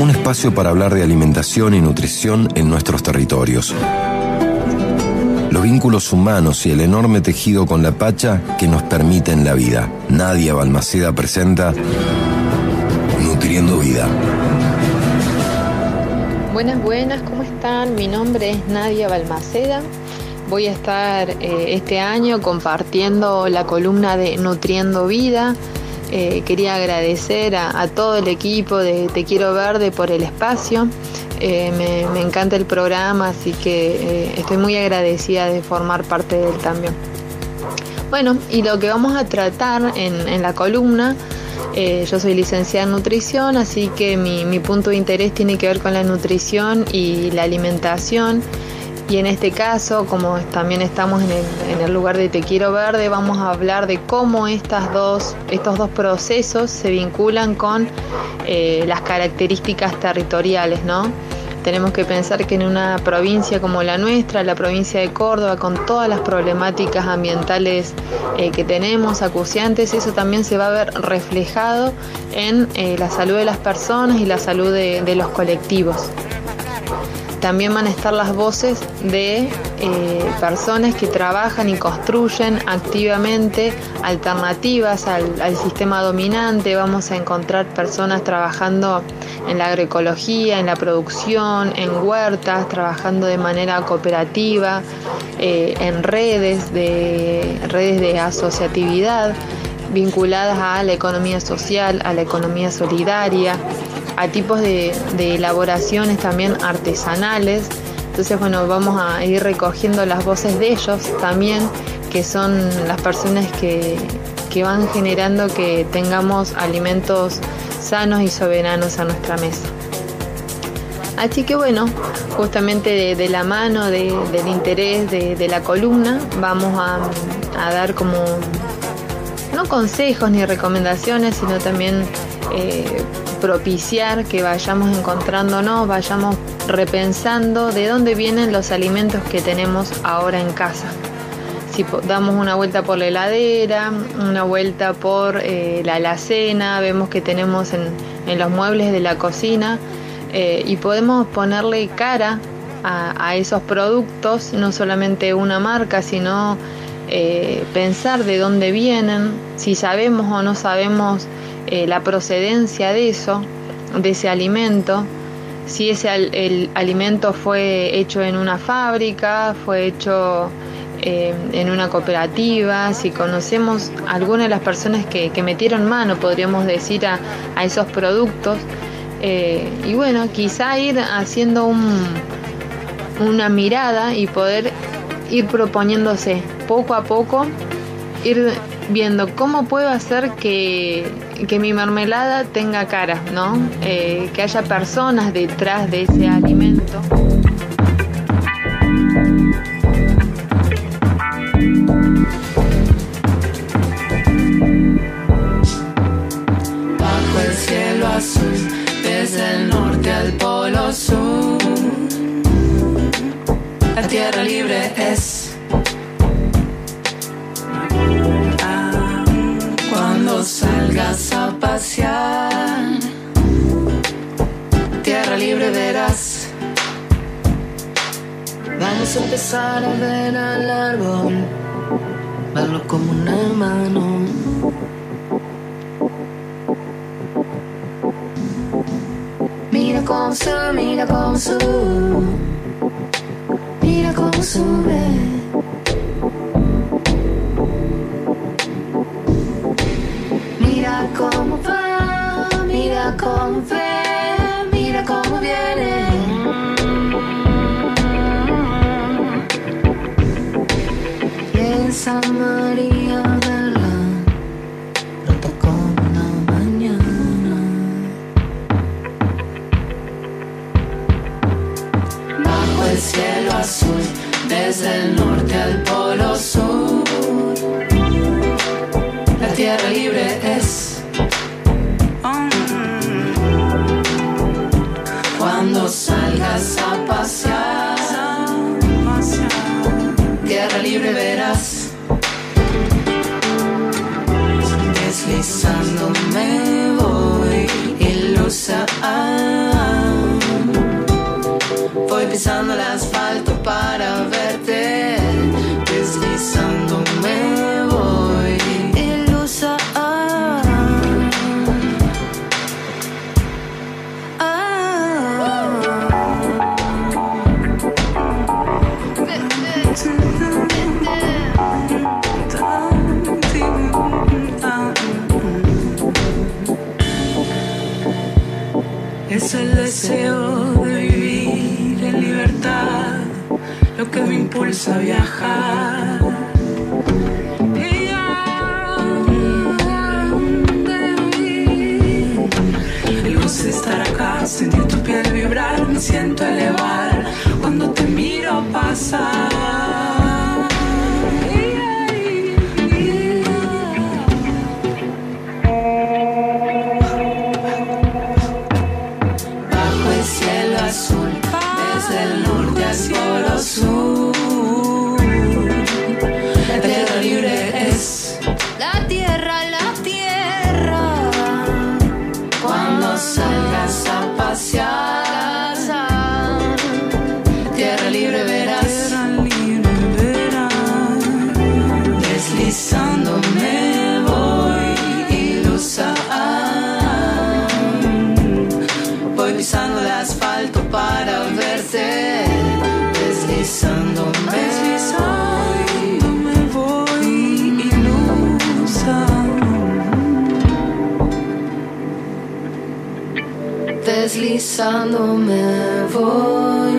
Un espacio para hablar de alimentación y nutrición en nuestros territorios. Los vínculos humanos y el enorme tejido con la Pacha que nos permiten la vida. Nadia Balmaceda presenta Nutriendo Vida. Buenas, buenas, ¿cómo están? Mi nombre es Nadia Balmaceda. Voy a estar eh, este año compartiendo la columna de Nutriendo Vida. Eh, quería agradecer a, todo el equipo de Te Quiero Verde por el espacio. Eh, me, encanta el programa, así que estoy muy agradecida de formar parte de él también. Bueno, y lo que vamos a tratar en, la columna, yo soy licenciada en nutrición, así que mi punto de interés tiene que ver con la nutrición y la alimentación. Y en este caso, como también estamos en el, lugar de Te Quiero Verde, vamos a hablar de cómo estos dos procesos se vinculan con eh, las características territoriales, ¿no? Tenemos que pensar que en una provincia como la nuestra, la provincia de Córdoba, con todas las problemáticas ambientales eh, que tenemos, acuciantes, eso también se va a ver reflejado en eh, la salud de las personas y la salud de los colectivos. También van a estar las voces de eh, personas que trabajan y construyen activamente alternativas al, sistema dominante. Vamos a encontrar personas trabajando en la agroecología, en la producción, en huertas, trabajando de manera cooperativa, eh, en redes de, redes de asociatividad vinculadas a la economía social, a la economía solidaria, a tipos de, elaboraciones también artesanales. Entonces, bueno, vamos a ir recogiendo las voces de ellos también, que son las personas que, van generando que tengamos alimentos sanos y soberanos a nuestra mesa. Así que bueno, justamente de, la mano del interés de, la columna vamos a, dar como, no consejos ni recomendaciones, sino también eh, propiciar que vayamos encontrándonos, vayamos repensando de dónde vienen los alimentos que tenemos ahora en casa. Si damos una vuelta por la heladera, una vuelta por eh, la alacena, vemos que tenemos en, los muebles de la cocina eh, y podemos ponerle cara a, esos productos, no solamente una marca, sino pensar de dónde vienen, si sabemos o no sabemos eh, la procedencia de eso, de ese alimento, si ese el alimento fue hecho en una fábrica, fue hecho eh, en una cooperativa, si conocemos alguna de las personas que, metieron mano, podríamos decir, a, esos productos. Eh, y bueno, quizá ir haciendo un, una mirada y poder ir proponiéndose poco a poco, ir viendo cómo puedo hacer que, mi mermelada tenga cara, ¿no? Eh, que haya personas detrás de ese alimento. Bajo el cielo azul, desde el norte al polo sur, la tierra libre es libre verás. Vamos a empezar a ver al árbol, verlo como un hermano. Mira cómo sube, mira cómo sube, mira cómo sube. cómo va, mira cómo ve, libre es. Cuando salgas a pasear, tierra libre verás. Pisando el asfalto para verte, deslizándome voy. Ilusa. ah, Es el deseo de lo que me impulsa a viajar. De mí, el goce de estar acá, sentir tu piel vibrar, me siento elevar cuando te miro pasar. Deslizándome voy ilusa. Voy pisando el asfalto para verte, deslizándome. Voy ilusa. Deslizándome voy